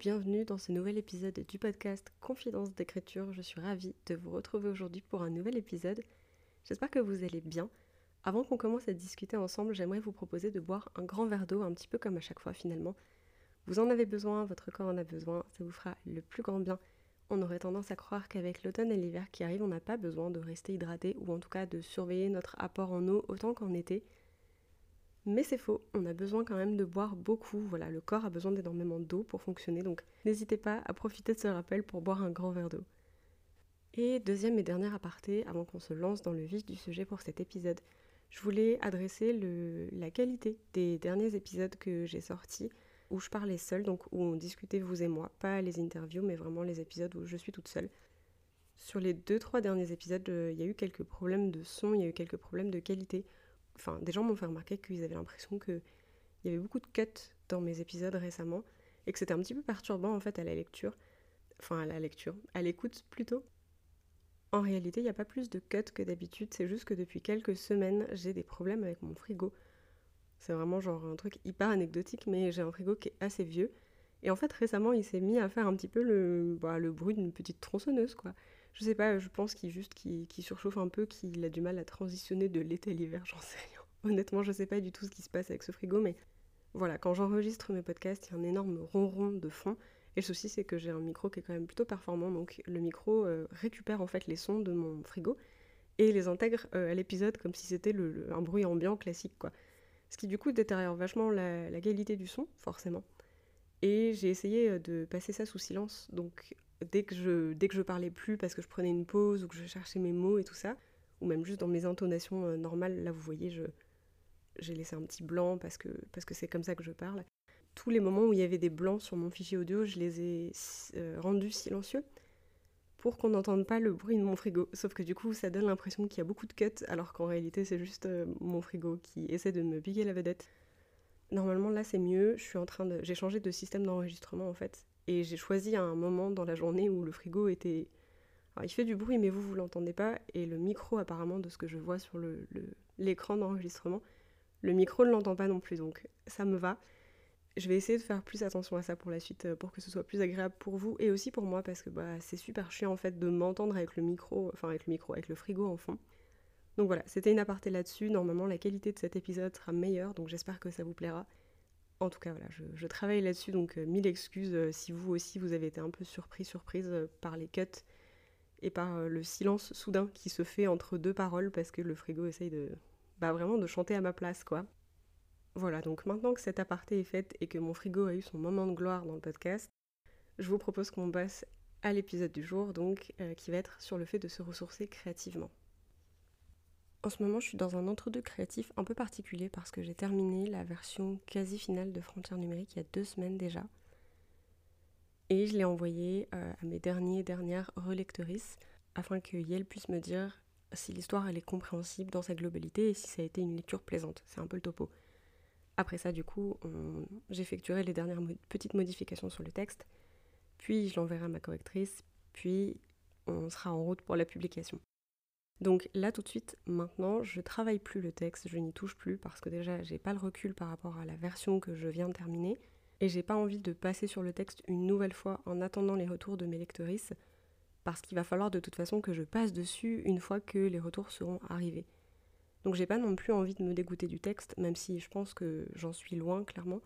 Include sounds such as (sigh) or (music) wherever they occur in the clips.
bienvenue dans ce nouvel épisode du podcast Confidence d'écriture. Je suis ravie de vous retrouver aujourd'hui pour un nouvel épisode. J'espère que vous allez bien. Avant qu'on commence à discuter ensemble, j'aimerais vous proposer de boire un grand verre d'eau, un petit peu comme à chaque fois finalement. Vous en avez besoin, votre corps en a besoin, ça vous fera le plus grand bien. On aurait tendance à croire qu'avec l'automne et l'hiver qui arrivent, on n'a pas besoin de rester hydraté ou en tout cas de surveiller notre apport en eau autant qu'en été. Mais c'est faux, on a besoin quand même de boire beaucoup. Voilà, le corps a besoin d'énormément d'eau pour fonctionner, donc n'hésitez pas à profiter de ce rappel pour boire un grand verre d'eau. Et deuxième et dernier aparté, avant qu'on se lance dans le vif du sujet pour cet épisode, je voulais adresser la qualité des derniers épisodes que j'ai sortis, où je parlais seule, donc où on discutait vous et moi, pas les interviews, mais vraiment les épisodes où je suis toute seule. Sur les deux, trois derniers épisodes, euh, il y a eu quelques problèmes de son, il y a eu quelques problèmes de qualité enfin, des gens m'ont fait remarquer qu'ils avaient l'impression qu'il y avait beaucoup de cuts dans mes épisodes récemment et que c'était un petit peu perturbant en fait à la lecture, enfin à la lecture, à l'écoute plutôt. En réalité, il n'y a pas plus de cuts que d'habitude, c'est juste que depuis quelques semaines, j'ai des problèmes avec mon frigo. C'est vraiment genre un truc hyper anecdotique, mais j'ai un frigo qui est assez vieux. Et en fait, récemment, il s'est mis à faire un petit peu le, bah, le bruit d'une petite tronçonneuse, quoi. Je sais pas, je pense qu'il juste qu'il surchauffe un peu, qu'il a du mal à transitionner de l'été à l'hiver, (laughs) j'en sais rien. Honnêtement, je sais pas du tout ce qui se passe avec ce frigo, mais voilà, quand j'enregistre mes podcasts, il y a un énorme ronron de fond. Et le souci, c'est que j'ai un micro qui est quand même plutôt performant, donc le micro euh, récupère en fait les sons de mon frigo et les intègre euh, à l'épisode comme si c'était un bruit ambiant classique, quoi. Ce qui du coup détériore vachement la, la qualité du son, forcément. Et j'ai essayé euh, de passer ça sous silence, donc dès que je dès que je parlais plus parce que je prenais une pause ou que je cherchais mes mots et tout ça, ou même juste dans mes intonations euh, normales, là vous voyez, je j'ai laissé un petit blanc parce que parce que c'est comme ça que je parle. Tous les moments où il y avait des blancs sur mon fichier audio, je les ai euh, rendus silencieux pour qu'on n'entende pas le bruit de mon frigo. Sauf que du coup, ça donne l'impression qu'il y a beaucoup de cuts, alors qu'en réalité, c'est juste mon frigo qui essaie de me piquer la vedette. Normalement, là, c'est mieux. Je suis en train de, j'ai changé de système d'enregistrement en fait, et j'ai choisi un moment dans la journée où le frigo était. Alors, il fait du bruit, mais vous, vous l'entendez pas. Et le micro, apparemment, de ce que je vois sur l'écran le, d'enregistrement, le micro ne l'entend pas non plus. Donc, ça me va. Je vais essayer de faire plus attention à ça pour la suite, euh, pour que ce soit plus agréable pour vous et aussi pour moi, parce que bah, c'est super chiant en fait de m'entendre avec le micro, enfin avec le micro, avec le frigo en fond. Donc voilà, c'était une aparté là-dessus. Normalement, la qualité de cet épisode sera meilleure, donc j'espère que ça vous plaira. En tout cas, voilà, je, travaille là-dessus, donc euh, mille excuses euh, si vous aussi vous avez été un peu surpris, surprise euh, par les cuts et par le silence soudain qui se fait entre deux paroles parce que le frigo essaye de, bah vraiment de chanter à ma place, quoi. Voilà, donc maintenant que cet aparté est fait et que mon frigo a eu son moment de gloire dans le podcast, je vous propose qu'on passe à l'épisode du jour, donc qui va être sur le fait de se ressourcer créativement. En ce moment, je suis dans un entre-deux créatif un peu particulier parce que j'ai terminé la version quasi finale de Frontières numériques il y a deux semaines déjà. Et je l'ai envoyé euh, à mes derniers et dernières relectrices afin que Yel puisse me dire si l'histoire elle est compréhensible dans sa globalité et si ça a été une lecture plaisante. C'est un peu le topo. Après ça, du coup, j'effectuerai les dernières petites modifications sur le texte, puis je l'enverrai à ma correctrice, puis on sera en route pour la publication. Donc là tout de suite, maintenant, je travaille plus le texte, je n'y touche plus parce que déjà j'ai pas le recul par rapport à la version que je viens de terminer et j'ai pas envie de passer sur le texte une nouvelle fois en attendant les retours de mes lectrices parce qu'il va falloir de toute façon que je passe dessus une fois que les retours seront arrivés. Donc j'ai pas non plus envie de me dégoûter du texte, même si je pense que j'en suis loin clairement,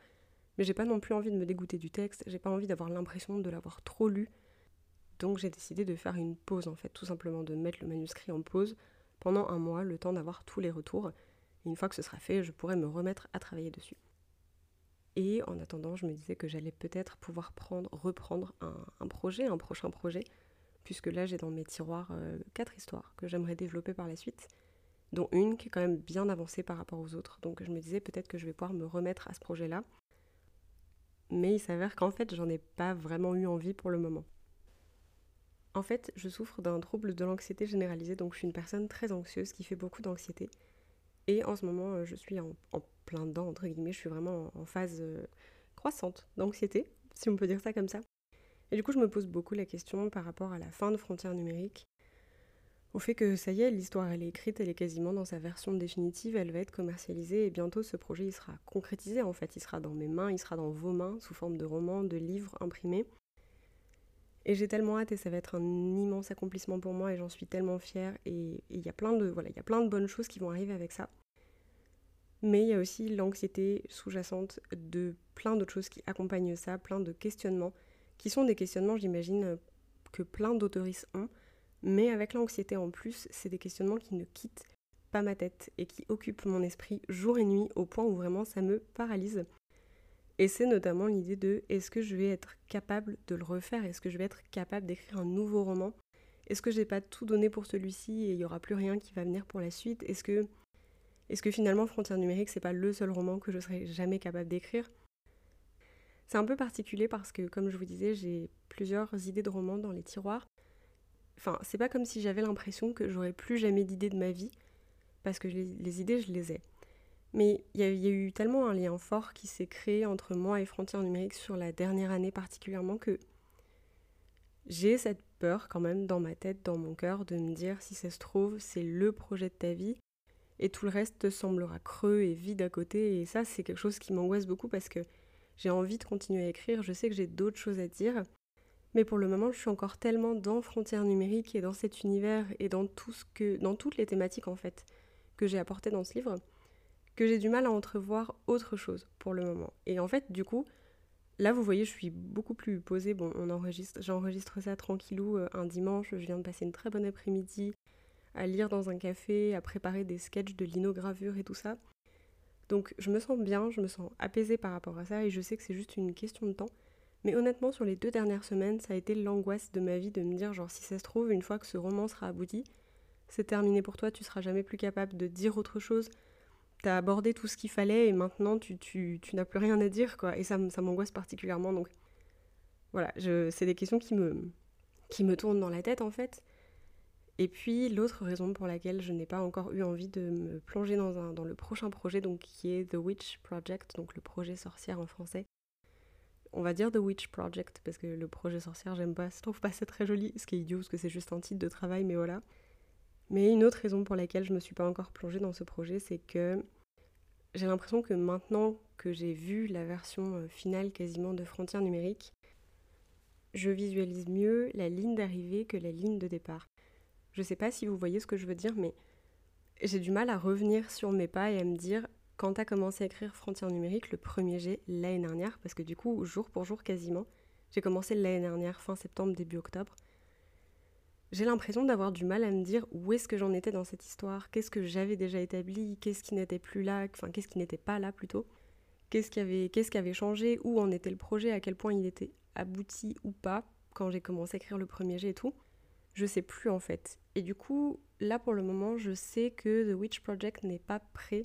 mais j'ai pas non plus envie de me dégoûter du texte, j'ai pas envie d'avoir l'impression de l'avoir trop lu donc j'ai décidé de faire une pause en fait, tout simplement de mettre le manuscrit en pause pendant un mois, le temps d'avoir tous les retours. Et une fois que ce sera fait, je pourrai me remettre à travailler dessus. Et en attendant, je me disais que j'allais peut-être pouvoir prendre, reprendre un, projet, un prochain projet, puisque là j'ai dans mes tiroirs euh, quatre histoires que j'aimerais développer par la suite, dont une qui est quand même bien avancée par rapport aux autres. Donc je me disais peut-être que je vais pouvoir me remettre à ce projet-là. Mais il s'avère qu'en fait j'en ai pas vraiment eu envie pour le moment. En fait, je souffre d'un trouble de l'anxiété généralisée, donc je suis une personne très anxieuse qui fait beaucoup d'anxiété. Et en ce moment, euh, je suis en, plein dedans, entre guillemets, je suis vraiment en phase euh, croissante d'anxiété, si on peut dire ça comme ça. Et du coup, je me pose beaucoup la question par rapport à la fin de Frontières numériques, au fait que ça y est, l'histoire elle est écrite, elle est quasiment dans sa version définitive, elle va être commercialisée et bientôt ce projet il sera concrétisé en fait, il sera dans mes mains, il sera dans vos mains sous forme de romans, de livres imprimés. Et j'ai tellement hâte et ça va être un immense accomplissement pour moi et j'en suis tellement fière et il y a plein de voilà, il y a plein de bonnes choses qui vont arriver avec ça. Mais il y a aussi l'anxiété sous-jacente de plein d'autres choses qui accompagnent ça, plein de questionnements qui sont des questionnements, j'imagine, que plein d'autoristes ont, mais avec l'anxiété en plus, c'est des questionnements qui ne quittent pas ma tête et qui occupent mon esprit jour et nuit au point où vraiment ça me paralyse. Et c'est notamment l'idée de est-ce que je vais être capable de le refaire? Est-ce que je vais être capable d'écrire un nouveau roman? Est-ce que j'ai pas tout donné pour celui-ci et il n'y aura plus rien qui va venir pour la suite? Est-ce que, est que finalement Frontières numériques c'est pas le seul roman que je serai jamais capable d'écrire? C'est un peu particulier parce que comme je vous disais, j'ai plusieurs idées de romans dans les tiroirs. Enfin, c'est pas comme si j'avais l'impression que j'aurais plus jamais d'idées de ma vie, parce que les idées, je les ai. Mais il y, a eu tellement un lien fort qui s'est créé entre moi et Frontières numériques sur la dernière année particulièrement que j'ai cette peur quand même dans ma tête, dans mon cœur, de me dire si ça se trouve, c'est le projet de ta vie et tout le reste te semblera creux et vide à côté. Et ça, c'est quelque chose qui m'angoisse beaucoup parce que j'ai envie de continuer à écrire, je sais que j'ai d'autres choses à dire. Mais pour le moment, je suis encore tellement dans Frontières numériques et dans cet univers et dans tout ce que, dans toutes les thématiques en fait que j'ai apportées dans ce livre que j'ai du mal à entrevoir autre chose pour le moment. Et en fait, du coup, là, vous voyez, je suis beaucoup plus posée. Bon, on enregistre, j'enregistre ça tranquillou euh, un dimanche. Je viens de passer une très bonne après-midi à lire dans un café, à préparer des sketchs de linogravure et tout ça. Donc, je me sens bien, je me sens apaisée par rapport à ça et je sais que c'est juste une question de temps. Mais honnêtement, sur les deux dernières semaines, ça a été l'angoisse de ma vie de me dire, genre, si ça se trouve, une fois que ce roman sera abouti, c'est terminé pour toi, tu seras jamais plus capable de dire autre chose, t'as abordé tout ce qu'il fallait et maintenant tu, n'as plus rien à dire, quoi. Et ça, ça m'angoisse particulièrement. Donc voilà, c'est des questions qui me, qui me tournent dans la tête en fait. Et puis l'autre raison pour laquelle je n'ai pas encore eu envie de me plonger dans, un, dans le prochain projet, donc qui est The Witch Project, donc le projet sorcière en français. On va dire The Witch Project parce que le projet sorcière, j'aime pas, je trouve pas ça très joli, ce qui est idiot parce que c'est juste un titre de travail, mais voilà. Mais une autre raison pour laquelle je ne me suis pas encore plongée dans ce projet, c'est que j'ai l'impression que maintenant que j'ai vu la version euh, finale quasiment de Frontières numériques, je visualise mieux la ligne d'arrivée que la ligne de départ. Je ne sais pas si vous voyez ce que je veux dire, mais j'ai du mal à revenir sur mes pas et à me dire quand tu as commencé à écrire Frontières numériques, le premier jet l'année dernière, parce que du coup, jour pour jour quasiment, j'ai commencé l'année dernière, fin septembre, début octobre, j'ai l'impression d'avoir du mal à me dire où est-ce que j'en étais dans cette histoire, qu'est-ce que j'avais déjà établi, qu'est-ce qui n'était plus là, enfin qu'est-ce qui n'était pas là plutôt, qu'est-ce qui avait, qu'est-ce qui avait changé, où en était le projet, à quel point il était abouti ou pas quand j'ai commencé à écrire le premier jet et tout? Je sais plus en fait. Et du coup, là pour le moment, je sais que The Witch Project n'est pas prêt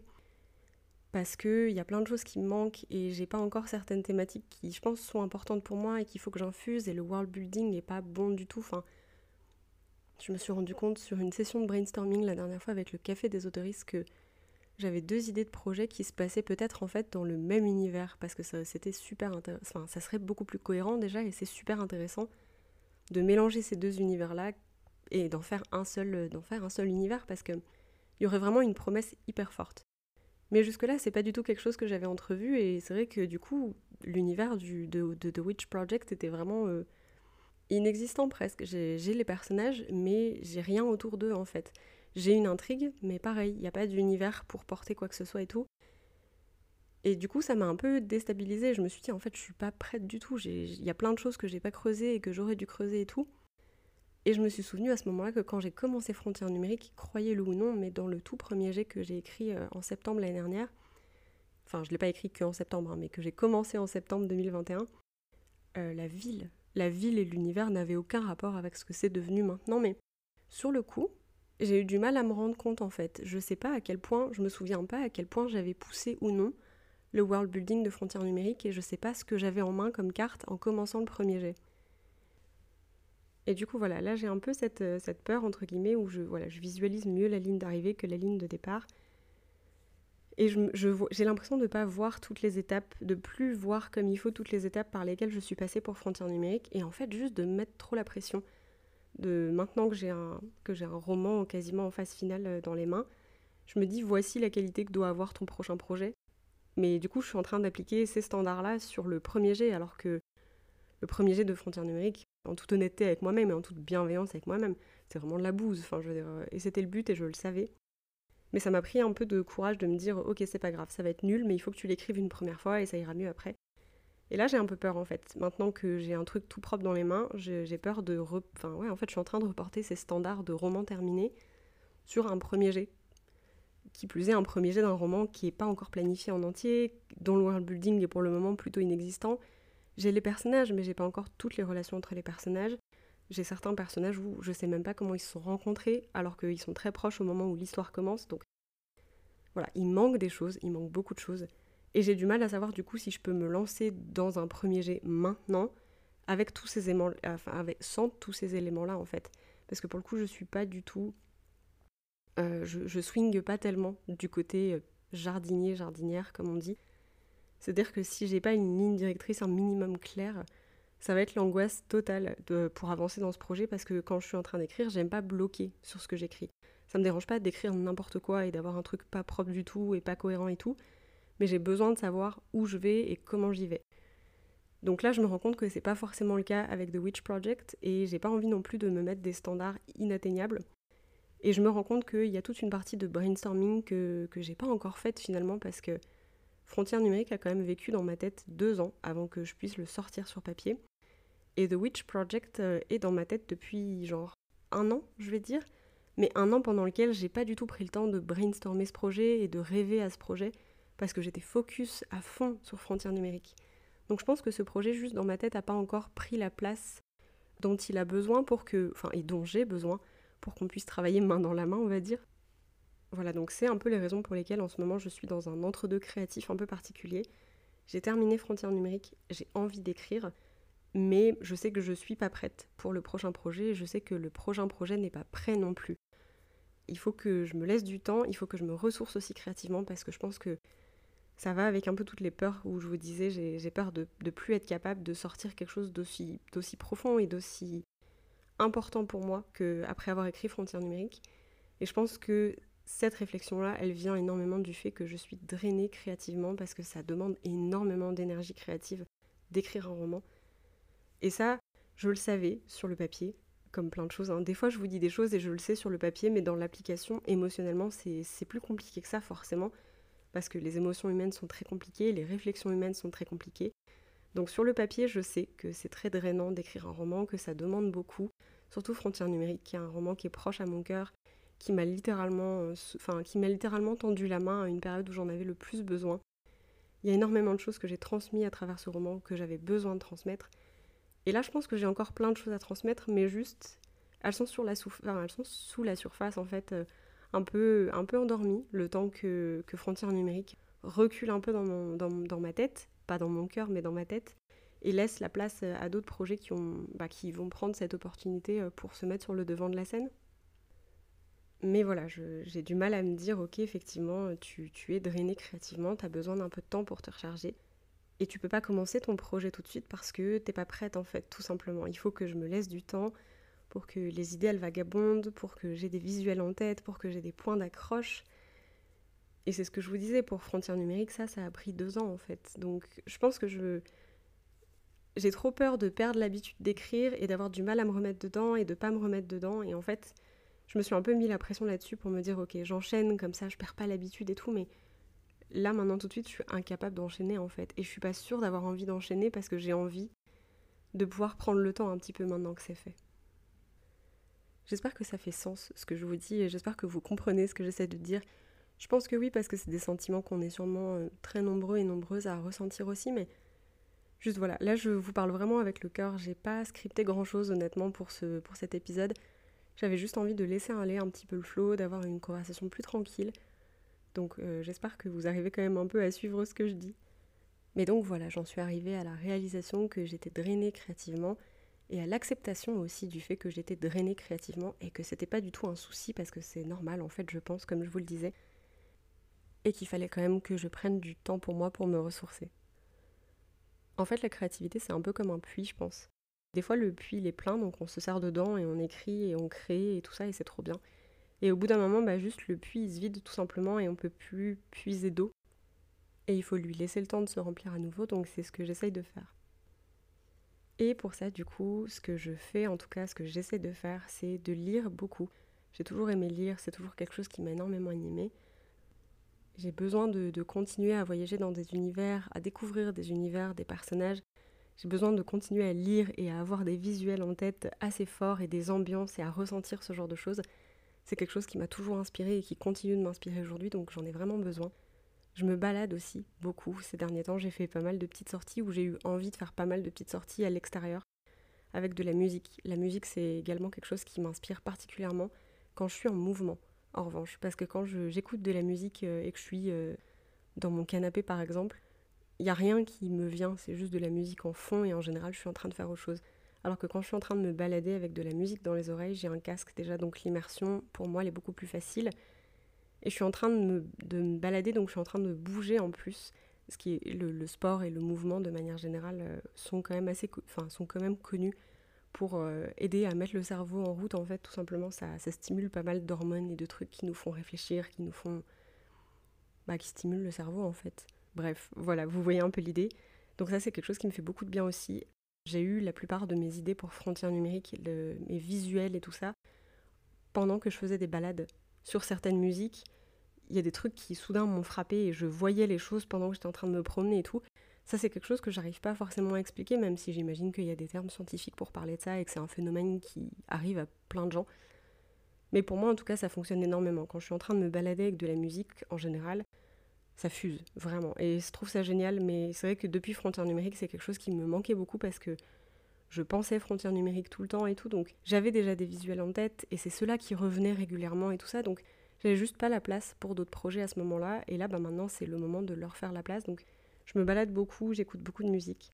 parce qu'il y a plein de choses qui me manquent et j'ai pas encore certaines thématiques qui, je pense, sont importantes pour moi et qu'il faut que j'infuse et le world building n'est pas bon du tout. Enfin, je me suis rendu compte sur une session de brainstorming la dernière fois avec le café des autoristes que j'avais deux idées de projets qui se passaient peut-être en fait dans le même univers parce que ça c'était super intéressant. Enfin, ça serait beaucoup plus cohérent déjà et c'est super intéressant de mélanger ces deux univers là et d'en faire un seul d'en faire un seul univers parce que il y aurait vraiment une promesse hyper forte. Mais jusque-là, c'est pas du tout quelque chose que j'avais entrevu et c'est vrai que du coup, l'univers de, de, The Witch Project était vraiment euh, inexistant presque. J'ai les personnages, mais j'ai rien autour d'eux en fait. J'ai une intrigue, mais pareil, il n'y a pas d'univers pour porter quoi que ce soit et tout. Et du coup, ça m'a un peu déstabilisée. Je me suis dit, en fait, je suis pas prête du tout. Il y a plein de choses que j'ai pas creusées et que j'aurais dû creuser et tout. Et je me suis souvenu à ce moment-là que quand j'ai commencé Frontières numériques, croyez-le ou non, mais dans le tout premier jet que j'ai écrit euh, en septembre l'année dernière, enfin, je l'ai pas écrit qu'en septembre, hein, mais que j'ai commencé en septembre 2021, euh, la ville la ville et l'univers n'avaient aucun rapport avec ce que c'est devenu maintenant, mais sur le coup, j'ai eu du mal à me rendre compte en fait. Je sais pas à quel point, je me souviens pas à quel point j'avais poussé ou non le world building de frontières numériques et je sais pas ce que j'avais en main comme carte en commençant le premier jet. Et du coup, voilà, là j'ai un peu cette, euh, peur, entre guillemets, où je, voilà, je visualise mieux la ligne d'arrivée que la ligne de départ. Et j'ai je, j'ai l'impression de ne pas voir toutes les étapes, de plus voir comme il faut toutes les étapes par lesquelles je suis passée pour Frontières numériques, et en fait juste de mettre trop la pression. De maintenant que j'ai un, un roman quasiment en phase finale euh, dans les mains, je me dis voici la qualité que doit avoir ton prochain projet. Mais du coup, je suis en train d'appliquer ces standards-là sur le premier jet, alors que le premier jet de Frontières numériques, en toute honnêteté avec moi-même et en toute bienveillance avec moi-même, c'est vraiment de la bouse. Enfin, je veux dire, euh, et c'était le but et je le savais. Mais ça m'a pris un peu de courage de me dire ok c'est pas grave, ça va être nul, mais il faut que tu l'écrives une première fois et ça ira mieux après. Et là j'ai un peu peur en fait. Maintenant que j'ai un truc tout propre dans les mains, j'ai peur de... Enfin ouais en fait je suis en train de reporter ces standards de roman terminé sur un premier jet. Qui plus est un premier jet d'un roman qui n'est pas encore planifié en entier, dont le world building est pour le moment plutôt inexistant. J'ai les personnages mais j'ai pas encore toutes les relations entre les personnages. J'ai certains personnages où je sais même pas comment ils se sont rencontrés, alors qu'ils sont très proches au moment où l'histoire commence. Donc voilà, il manque des choses, il manque beaucoup de choses. Et j'ai du mal à savoir du coup si je peux me lancer dans un premier jet maintenant, avec tous ces éléments, enfin avec, sans tous ces éléments-là en fait. Parce que pour le coup, je suis pas du tout. Euh, je, je swing pas tellement du côté euh, jardinier, jardinière, comme on dit. C'est-à-dire que si j'ai pas une ligne directrice un minimum claire, ça va être l'angoisse totale pour avancer dans ce projet parce que quand je suis en train d'écrire, j'aime pas bloquer sur ce que j'écris. Ça me dérange pas d'écrire n'importe quoi et d'avoir un truc pas propre du tout et pas cohérent et tout, mais j'ai besoin de savoir où je vais et comment j'y vais. Donc là, je me rends compte que c'est pas forcément le cas avec The Witch Project et j'ai pas envie non plus de me mettre des standards inatteignables. Et je me rends compte qu'il y a toute une partie de brainstorming que, que j'ai pas encore faite finalement parce que Frontière numérique a quand même vécu dans ma tête deux ans avant que je puisse le sortir sur papier. Et The Witch Project euh, est dans ma tête depuis genre un an, je vais dire, mais un an pendant lequel j'ai pas du tout pris le temps de brainstormer ce projet et de rêver à ce projet parce que j'étais focus à fond sur Frontières numériques. Donc je pense que ce projet juste dans ma tête a pas encore pris la place dont il a besoin pour que, enfin et dont j'ai besoin pour qu'on puisse travailler main dans la main, on va dire. Voilà, donc c'est un peu les raisons pour lesquelles en ce moment je suis dans un entre-deux créatif un peu particulier. J'ai terminé Frontières numériques, j'ai envie d'écrire, mais je sais que je suis pas prête pour le prochain projet, je sais que le prochain projet n'est pas prêt non plus. Il faut que je me laisse du temps, il faut que je me ressource aussi créativement parce que je pense que ça va avec un peu toutes les peurs où je vous disais j'ai peur de ne plus être capable de sortir quelque chose d'aussi profond et d'aussi important pour moi qu'après avoir écrit Frontières numériques. Et je pense que cette réflexion-là, elle vient énormément du fait que je suis drainée créativement parce que ça demande énormément d'énergie créative d'écrire un roman. Et ça, je le savais sur le papier, comme plein de choses. Hein. Des fois, je vous dis des choses et je le sais sur le papier, mais dans l'application, émotionnellement, c'est plus compliqué que ça, forcément, parce que les émotions humaines sont très compliquées, les réflexions humaines sont très compliquées. Donc sur le papier, je sais que c'est très drainant d'écrire un roman, que ça demande beaucoup, surtout Frontières numériques, qui est un roman qui est proche à mon cœur, qui m'a littéralement, euh, enfin, qui m'a littéralement tendu la main à une période où j'en avais le plus besoin. Il y a énormément de choses que j'ai transmises à travers ce roman que j'avais besoin de transmettre, et là, je pense que j'ai encore plein de choses à transmettre, mais juste, elles sont, sur la elles sont sous la surface, en fait, euh, un, peu, un peu endormies, le temps que, que Frontières numériques recule un peu dans, mon, dans, ma tête, pas dans mon cœur, mais dans ma tête, et laisse la place à d'autres projets qui, ont, bah, qui vont prendre cette opportunité euh, pour se mettre sur le devant de la scène. Mais voilà, j'ai du mal à me dire, ok, effectivement, tu, tu es drainé créativement, tu as besoin d'un peu de temps pour te recharger. Et tu peux pas commencer ton projet tout de suite parce que t'es pas prête en fait, tout simplement. Il faut que je me laisse du temps pour que les idées elles vagabondent, pour que j'ai des visuels en tête, pour que j'ai des points d'accroche. Et c'est ce que je vous disais pour Frontières numériques, ça, ça a pris deux ans en fait. Donc je pense que je j'ai trop peur de perdre l'habitude d'écrire et d'avoir du mal à me remettre dedans et de pas me remettre dedans. Et en fait, je me suis un peu mis la pression là-dessus pour me dire ok, j'enchaîne comme ça, je perds pas l'habitude et tout, mais là maintenant tout de suite je suis incapable d'enchaîner en fait et je suis pas sûre d'avoir envie d'enchaîner parce que j'ai envie de pouvoir prendre le temps un petit peu maintenant que c'est fait. J'espère que ça fait sens ce que je vous dis et j'espère que vous comprenez ce que j'essaie de dire. Je pense que oui parce que c'est des sentiments qu'on est sûrement euh, très nombreux et nombreuses à ressentir aussi mais juste voilà, là je vous parle vraiment avec le cœur, j'ai pas scripté grand chose honnêtement pour, ce, pour cet épisode. J'avais juste envie de laisser aller un petit peu le flow, d'avoir une conversation plus tranquille donc euh, j'espère que vous arrivez quand même un peu à suivre ce que je dis. Mais donc voilà, j'en suis arrivée à la réalisation que j'étais drainée créativement et à l'acceptation aussi du fait que j'étais drainée créativement et que c'était pas du tout un souci parce que c'est normal en fait, je pense, comme je vous le disais, et qu'il fallait quand même que je prenne du temps pour moi pour me ressourcer. En fait, la créativité, c'est un peu comme un puits, je pense. Des fois, le puits, il est plein, donc on se sert dedans et on écrit et on crée et tout ça, et c'est trop bien. Et au bout d'un moment, bah, juste le puits, se vide tout simplement et on peut plus puiser d'eau. Et il faut lui laisser le temps de se remplir à nouveau, donc c'est ce que j'essaye de faire. Et pour ça, du coup, ce que je fais, en tout cas, ce que j'essaie de faire, c'est de lire beaucoup. J'ai toujours aimé lire, c'est toujours quelque chose qui m'a énormément animée. J'ai besoin de, continuer à voyager dans des univers, à découvrir des univers, des personnages. J'ai besoin de continuer à lire et à avoir des visuels en tête assez forts et des ambiances et à ressentir ce genre de choses. C'est quelque chose qui m'a toujours inspiré et qui continue de m'inspirer aujourd'hui, donc j'en ai vraiment besoin. Je me balade aussi beaucoup ces derniers temps. J'ai fait pas mal de petites sorties où j'ai eu envie de faire pas mal de petites sorties à l'extérieur avec de la musique. La musique, c'est également quelque chose qui m'inspire particulièrement quand je suis en mouvement, en revanche. Parce que quand j'écoute de la musique euh, et que je suis euh, dans mon canapé, par exemple, il n'y a rien qui me vient, c'est juste de la musique en fond et en général, je suis en train de faire autre chose. Alors que quand je suis en train de me balader avec de la musique dans les oreilles, j'ai un casque déjà, donc l'immersion, pour moi, elle est beaucoup plus facile. Et je suis en train de me, de me, balader, donc je suis en train de bouger en plus. Ce qui est le, sport et le mouvement de manière générale euh, sont quand même assez, enfin sont quand même connus pour euh, aider à mettre le cerveau en route. En fait, tout simplement, ça, ça stimule pas mal d'hormones et de trucs qui nous font réfléchir, qui nous font, bah, qui stimulent le cerveau en fait. Bref, voilà, vous voyez un peu l'idée. Donc ça, c'est quelque chose qui me fait beaucoup de bien aussi. J'ai eu la plupart de mes idées pour Frontières numériques, mes visuels et tout ça, pendant que je faisais des balades sur certaines musiques, il y a des trucs qui soudain m'ont frappé et je voyais les choses pendant que j'étais en train de me promener et tout. Ça, c'est quelque chose que j'arrive pas forcément à expliquer, même si j'imagine qu'il y a des termes scientifiques pour parler de ça et que c'est un phénomène qui arrive à plein de gens. Mais pour moi, en tout cas, ça fonctionne énormément. Quand je suis en train de me balader avec de la musique, en général, ça fuse, vraiment. Et je trouve ça génial, mais c'est vrai que depuis Frontières numériques, c'est quelque chose qui me manquait beaucoup parce que je pensais frontières numériques tout le temps et tout, donc j'avais déjà des visuels en tête et c'est ceux-là qui revenaient régulièrement et tout ça, donc j'avais juste pas la place pour d'autres projets à ce moment-là, et là bah, maintenant c'est le moment de leur faire la place, donc je me balade beaucoup, j'écoute beaucoup de musique.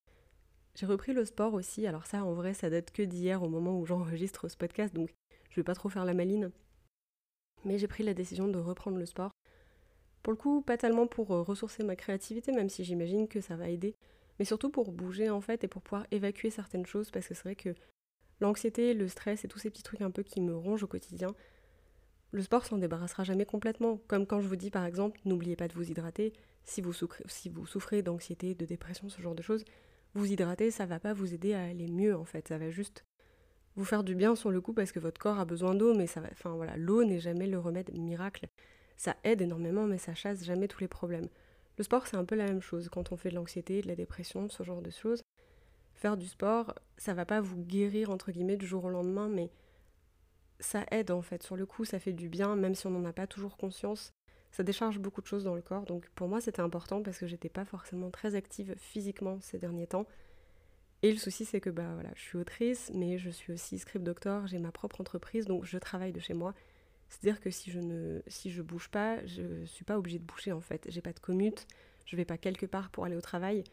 J'ai repris le sport aussi, alors ça en vrai ça date que d'hier au moment où j'enregistre ce podcast, donc je vais pas trop faire la maline, mais j'ai pris la décision de reprendre le sport. Pour le coup, pas tellement pour euh, ressourcer ma créativité, même si j'imagine que ça va aider, mais surtout pour bouger en fait et pour pouvoir évacuer certaines choses parce que c'est vrai que l'anxiété, le stress et tous ces petits trucs un peu qui me rongent au quotidien, le sport s'en débarrassera jamais complètement. Comme quand je vous dis par exemple, n'oubliez pas de vous hydrater. Si vous souffrez, si vous souffrez d'anxiété, de dépression, ce genre de choses, vous hydrater, ça va pas vous aider à aller mieux en fait. Ça va juste vous faire du bien sur le coup parce que votre corps a besoin d'eau, mais ça va. Enfin voilà, l'eau n'est jamais le remède miracle. Ça aide énormément, mais ça chasse jamais tous les problèmes. Le sport, c'est un peu la même chose quand on fait de l'anxiété, de la dépression, ce genre de choses. Faire du sport, ça va pas vous guérir entre guillemets du jour au lendemain, mais ça aide en fait. Sur le coup, ça fait du bien, même si on n'en a pas toujours conscience. Ça décharge beaucoup de choses dans le corps. Donc pour moi, c'était important parce que j'étais pas forcément très active physiquement ces derniers temps. Et le souci, c'est que bah voilà, je suis autrice, mais je suis aussi script doctor, j'ai ma propre entreprise, donc je travaille de chez moi. C'est-à-dire que si je ne bouge pas, je suis pas obligée de bouger en fait. J'ai pas de commute, je vais pas quelque part pour aller au travail.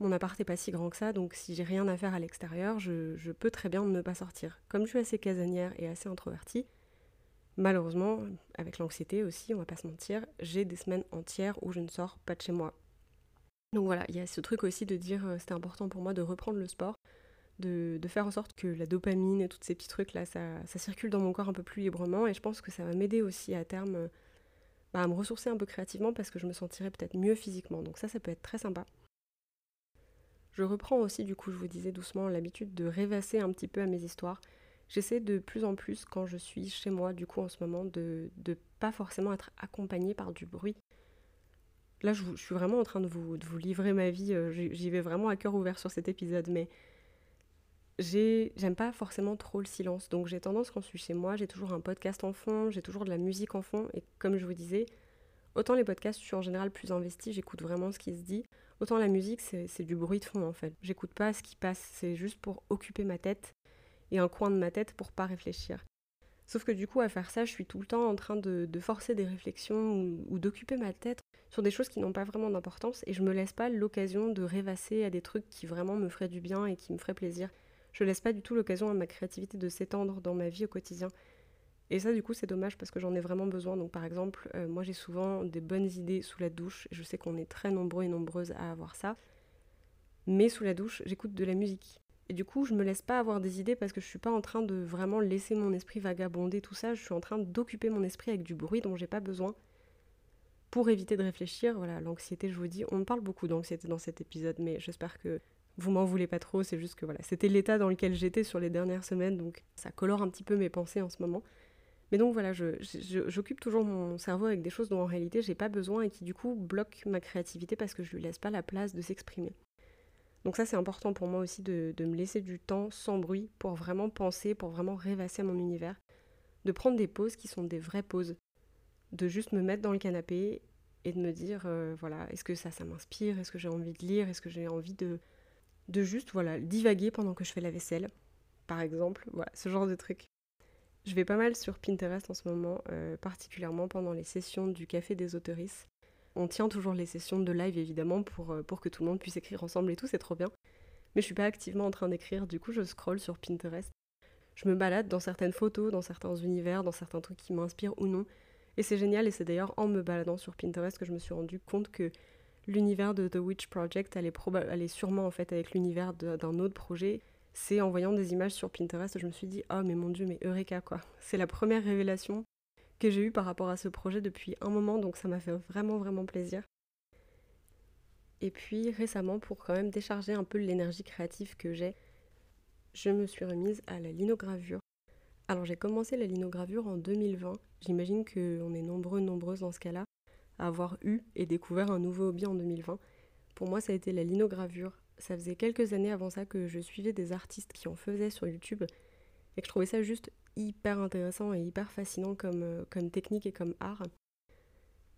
Mon appart est pas si grand que ça, donc si j'ai rien à faire à l'extérieur, je, je, peux très bien ne pas sortir. Comme je suis assez casanière et assez introvertie, malheureusement, avec l'anxiété aussi, on va pas se mentir, j'ai des semaines entières où je ne sors pas de chez moi. Donc voilà, il y a ce truc aussi de dire euh, c'était important pour moi de reprendre le sport, de, faire en sorte que la dopamine et tous ces petits trucs là, ça, circule dans mon corps un peu plus librement. Et je pense que ça va m'aider aussi à terme euh, bah, à me ressourcer un peu créativement parce que je me sentirai peut-être mieux physiquement. Donc ça, ça peut être très sympa. Je reprends aussi, du coup, je vous disais doucement, l'habitude de rêvasser un petit peu à mes histoires. J'essaie de plus en plus, quand je suis chez moi, du coup, en ce moment, de ne pas forcément être accompagnée par du bruit. Là, je, suis vraiment en train de vous, de vous livrer ma vie. Euh, j'y vais vraiment à cœur ouvert sur cet épisode, mais j'aime pas forcément trop le silence. Donc j'ai tendance quand je suis chez moi, j'ai toujours un podcast en fond, j'ai toujours de la musique en fond. Et comme je vous disais, autant les podcasts, je suis en général plus investie, j'écoute vraiment ce qui se dit. Autant la musique, c'est du bruit de fond en fait. J'écoute pas ce qui passe, c'est juste pour occuper ma tête et un coin de ma tête pour pas réfléchir. Sauf que du coup, à faire ça, je suis tout le temps en train de, forcer des réflexions ou, d'occuper ma tête sur des choses qui n'ont pas vraiment d'importance et je me laisse pas l'occasion de rêvasser à des trucs qui vraiment me feraient du bien et qui me feraient plaisir Je laisse pas du tout l'occasion à ma créativité de s'étendre dans ma vie au quotidien. Et ça, du coup, c'est dommage parce que j'en ai vraiment besoin. Donc, par exemple, euh, moi, j'ai souvent des bonnes idées sous la douche. Je sais qu'on est très nombreux et nombreuses à avoir ça. Mais sous la douche, j'écoute de la musique. Et du coup, je me laisse pas avoir des idées parce que je suis pas en train de vraiment laisser mon esprit vagabonder tout ça. Je suis en train d'occuper mon esprit avec du bruit dont j'ai pas besoin pour éviter de réfléchir. Voilà, l'anxiété, je vous dis, on parle beaucoup d'anxiété dans cet épisode, mais j'espère que vous m'en voulez pas trop. C'est juste que voilà, c'était l'état dans lequel j'étais sur les dernières semaines, donc ça colore un petit peu mes pensées en ce moment. Mais donc voilà, j'occupe toujours mon cerveau avec des choses dont en réalité j'ai pas besoin et qui du coup bloquent ma créativité parce que je lui laisse pas la place de s'exprimer. Donc ça c'est important pour moi aussi de, me laisser du temps sans bruit pour vraiment penser, pour vraiment rêvasser mon univers, de prendre des pauses qui sont des vraies pauses, de juste me mettre dans le canapé et de me dire euh, voilà est-ce que ça ça m'inspire, est-ce que j'ai envie de lire, est-ce que j'ai envie de de juste voilà divaguer pendant que je fais la vaisselle, par exemple, voilà ce genre de truc. Je vais pas mal sur Pinterest en ce moment, euh, particulièrement pendant les sessions du Café des Autoristes. On tient toujours les sessions de live évidemment pour, euh, pour que tout le monde puisse écrire ensemble et tout, c'est trop bien. Mais je suis pas activement en train d'écrire, du coup je scroll sur Pinterest. Je me balade dans certaines photos, dans certains univers, dans certains trucs qui m'inspirent ou non. Et c'est génial, et c'est d'ailleurs en me baladant sur Pinterest que je me suis rendu compte que l'univers de The Witch Project allait, allait sûrement en fait avec l'univers d'un autre projet c'est en voyant des images sur Pinterest, je me suis dit oh mais mon dieu, mais Eureka quoi. C'est la première révélation que j'ai eue par rapport à ce projet depuis un moment, donc ça m'a fait vraiment vraiment plaisir. Et puis récemment, pour quand même décharger un peu l'énergie créative que j'ai, je me suis remise à la linogravure. Alors j'ai commencé la linogravure en 2020. J'imagine qu'on est nombreux, nombreuses dans ce cas-là, avoir eu et découvert un nouveau hobby en 2020. Pour moi, ça a été la linogravure ça faisait quelques années avant ça que je suivais des artistes qui en faisaient sur YouTube et que je trouvais ça juste hyper intéressant et hyper fascinant comme, euh, technique et comme art.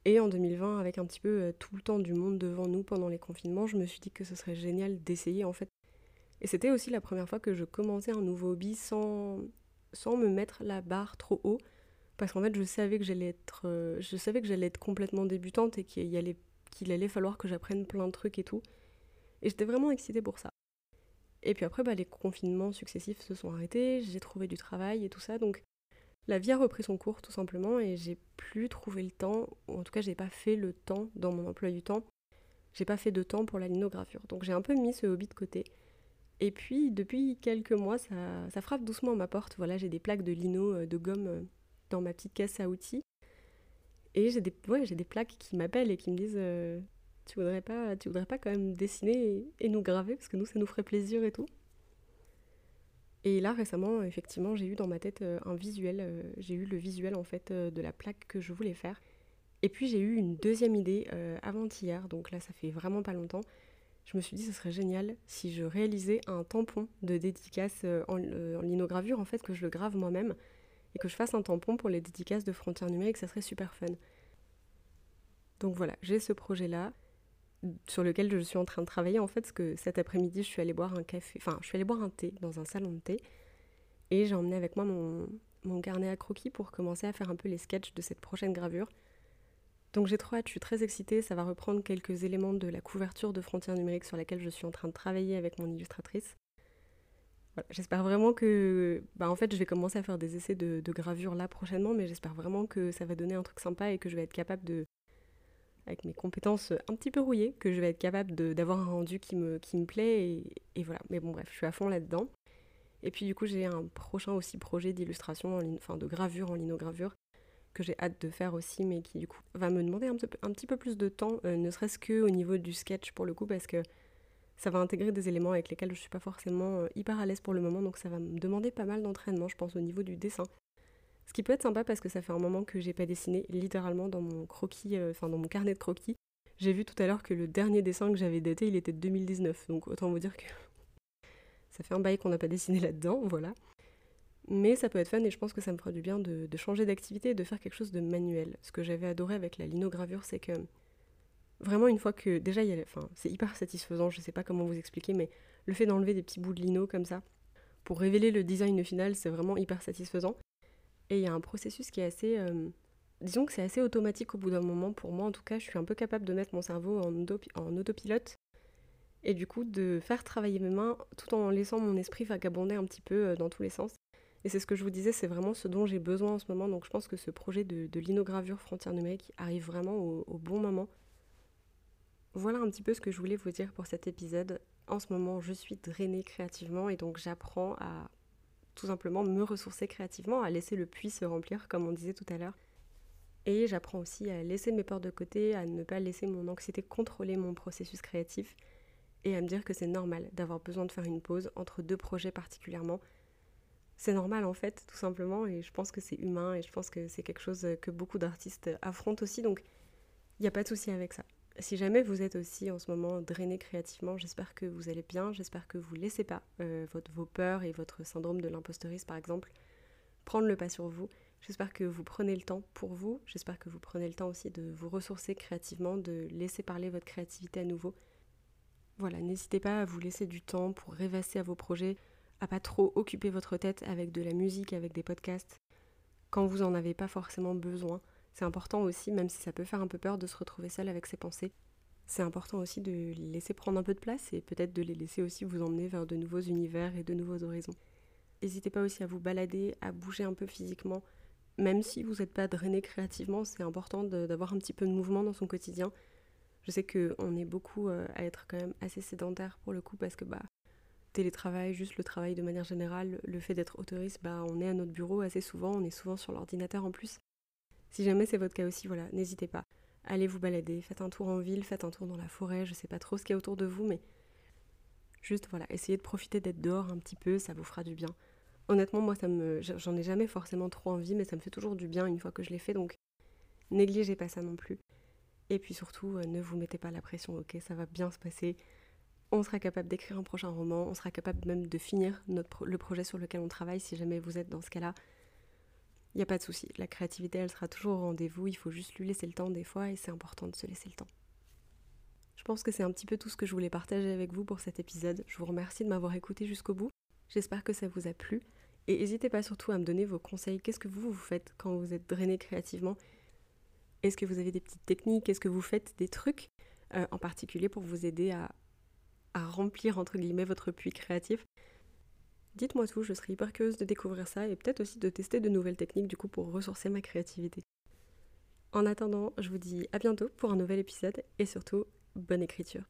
Et en 2020, avec un petit peu euh, tout le temps du monde devant nous pendant les confinements, je me suis dit que ce serait génial d'essayer en fait. Et c'était aussi la première fois que je commençais un nouveau hobby sans, sans me mettre la barre trop haut. Parce qu'en fait, je savais que j'allais être, euh, je savais que j'allais être complètement débutante et qu'il allait, qu'il allait falloir que j'apprenne plein de trucs et tout. Et j'étais vraiment excitée pour ça. Et puis après, bah, les confinements successifs se sont arrêtés, j'ai trouvé du travail et tout ça, donc la vie a repris son cours tout simplement et j'ai plus trouvé le temps, ou en tout cas j'ai pas fait le temps dans mon emploi du temps, j'ai pas fait de temps pour la linogravure. Donc j'ai un peu mis ce hobby de côté. Et puis depuis quelques mois, ça, ça frappe doucement à ma porte. Voilà, j'ai des plaques de lino, euh, de gomme euh, dans ma petite caisse à outils. Et j'ai des, ouais, j'ai des plaques qui m'appellent et qui me disent euh, tu voudrais pas, tu voudrais pas quand même dessiner et, nous graver parce que nous ça nous ferait plaisir et tout. Et là récemment, effectivement, j'ai eu dans ma tête euh, un visuel, euh, j'ai eu le visuel en fait de la plaque que je voulais faire. Et puis j'ai eu une deuxième idée avant-hier, donc là ça fait vraiment pas longtemps. Je me suis dit ce serait génial si je réalisais un tampon de dédicace en linogravure en fait que je le grave moi-même et que je fasse un tampon pour les dédicaces de frontières numériques, ça serait super fun. Donc voilà, j'ai ce projet là sur lequel je suis en train de travailler en fait, parce que cet après-midi, je suis allée boire un café, enfin, je suis allée boire un thé dans un salon de thé, et j'ai emmené avec moi mon, mon carnet à croquis pour commencer à faire un peu les sketchs de cette prochaine gravure. Donc j'ai trop hâte, je suis très excitée, ça va reprendre quelques éléments de la couverture de Frontières numériques sur laquelle je suis en train de travailler avec mon illustratrice. J'espère vraiment que... Bah en fait je vais commencer à faire des essais de, gravure là prochainement, mais j'espère vraiment que ça va donner un truc sympa et que je vais être capable de, avec mes compétences un petit peu rouillées, que je vais être capable d'avoir un rendu qui me, qui me plaît. Et, voilà. Mais bon, bref, je suis à fond là-dedans. Et puis du coup, j'ai un prochain aussi projet d'illustration, enfin de gravure en linogravure, que j'ai hâte de faire aussi, mais qui du coup va me demander un, petit peu plus de temps, euh, ne serait-ce que au niveau du sketch pour le coup, parce que ça va intégrer des éléments avec lesquels je suis pas forcément euh, hyper à l'aise pour le moment, donc ça va me demander pas mal d'entraînement, je pense, au niveau du dessin. Ce qui peut être sympa parce que ça fait un moment que j'ai pas dessiné, littéralement dans mon croquis, euh, enfin dans mon carnet de croquis. J'ai vu tout à l'heure que le dernier dessin que j'avais daté, il était de 2019. Donc autant vous dire que (laughs) ça fait un bail qu'on n'a pas dessiné là-dedans, voilà. Mais ça peut être fun et je pense que ça me fera du bien de, changer d'activité et de faire quelque chose de manuel. Ce que j'avais adoré avec la linogravure, c'est que vraiment une fois que déjà c'est hyper satisfaisant, je sais pas comment vous expliquer, mais le fait d'enlever des petits bouts de lino comme ça pour révéler le design final, c'est vraiment hyper satisfaisant. Et il y a un processus qui est assez... Euh, disons que c'est assez automatique au bout d'un moment. Pour moi, en tout cas, je suis un peu capable de mettre mon cerveau en, en autopilote. et du coup de faire travailler mes mains tout en laissant mon esprit vagabonder un petit peu euh, dans tous les sens. Et c'est ce que je vous disais, c'est vraiment ce dont j'ai besoin en ce moment. Donc je pense que ce projet de, de linogravure frontière numérique arrive vraiment au, bon moment. Voilà un petit peu ce que je voulais vous dire pour cet épisode. En ce moment, je suis drainée créativement et donc j'apprends à tout simplement me ressourcer créativement, à laisser le puits se remplir, comme on disait tout à l'heure. Et j'apprends aussi à laisser mes peurs de côté, à ne pas laisser mon anxiété contrôler mon processus créatif et à me dire que c'est normal d'avoir besoin de faire une pause entre deux projets particulièrement. C'est normal en fait, tout simplement, et je pense que c'est humain et je pense que c'est quelque chose que beaucoup d'artistes affrontent aussi, donc il n'y a pas de souci avec ça. Si jamais vous êtes aussi en ce moment drainé créativement, j'espère que vous allez bien, j'espère que vous laissez pas euh, votre, vos peurs et votre syndrome de l'imposteuriste par exemple prendre le pas sur vous. J'espère que vous prenez le temps pour vous, j'espère que vous prenez le temps aussi de vous ressourcer créativement, de laisser parler votre créativité à nouveau voilà, n'hésitez pas à vous laisser du temps pour rêvasser à vos projets, à pas trop occuper votre tête avec de la musique, avec des podcasts, quand vous en avez pas forcément besoin. C'est important aussi, même si ça peut faire un peu peur de se retrouver seul avec ses pensées. C'est important aussi de les laisser prendre un peu de place et peut-être de les laisser aussi vous emmener vers de nouveaux univers et de nouveaux horizons. N'hésitez pas aussi à vous balader, à bouger un peu physiquement. Même si vous n'êtes pas drainé créativement, c'est important d'avoir un petit peu de mouvement dans son quotidien je sais qu'on est beaucoup euh, à être quand même assez sédentaire pour le coup parce que bah télétravail, juste le travail de manière générale, le fait d'être autoriste, bah on est à notre bureau assez souvent, on est souvent sur l'ordinateur en plus. Si jamais c'est votre cas aussi, voilà, n'hésitez pas. Allez vous balader, faites un tour en ville, faites un tour dans la forêt, je sais pas trop ce qu'il y a autour de vous, mais juste voilà, essayez de profiter d'être dehors un petit peu, ça vous fera du bien. Honnêtement, moi ça j'en ai jamais forcément trop envie, mais ça me fait toujours du bien une fois que je l'ai fait, donc négligez pas ça non plus. Et puis surtout, euh, ne vous mettez pas la pression, ok, ça va bien se passer. On sera capable d'écrire un prochain roman, on sera capable même de finir le projet sur lequel on travaille si jamais vous êtes dans ce cas-là. Il n'y a pas de souci, la créativité elle sera toujours au rendez-vous, il faut juste lui laisser le temps des fois et c'est important de se laisser le temps. Je pense que c'est un petit peu tout ce que je voulais partager avec vous pour cet épisode. Je vous remercie de m'avoir écouté jusqu'au bout. J'espère que ça vous a plu. Et n'hésitez pas surtout à me donner vos conseils. Qu'est-ce que vous, vous faites quand vous êtes drainé créativement? Est-ce que vous avez des petites techniques? Est-ce que vous faites des trucs euh, en particulier pour vous aider à, à remplir entre guillemets votre puits créatif? Dites-moi tout, je serais hyper curieuse de découvrir ça et peut-être aussi de tester de nouvelles techniques du coup pour ressourcer ma créativité. En attendant, je vous dis à bientôt pour un nouvel épisode et surtout, bonne écriture.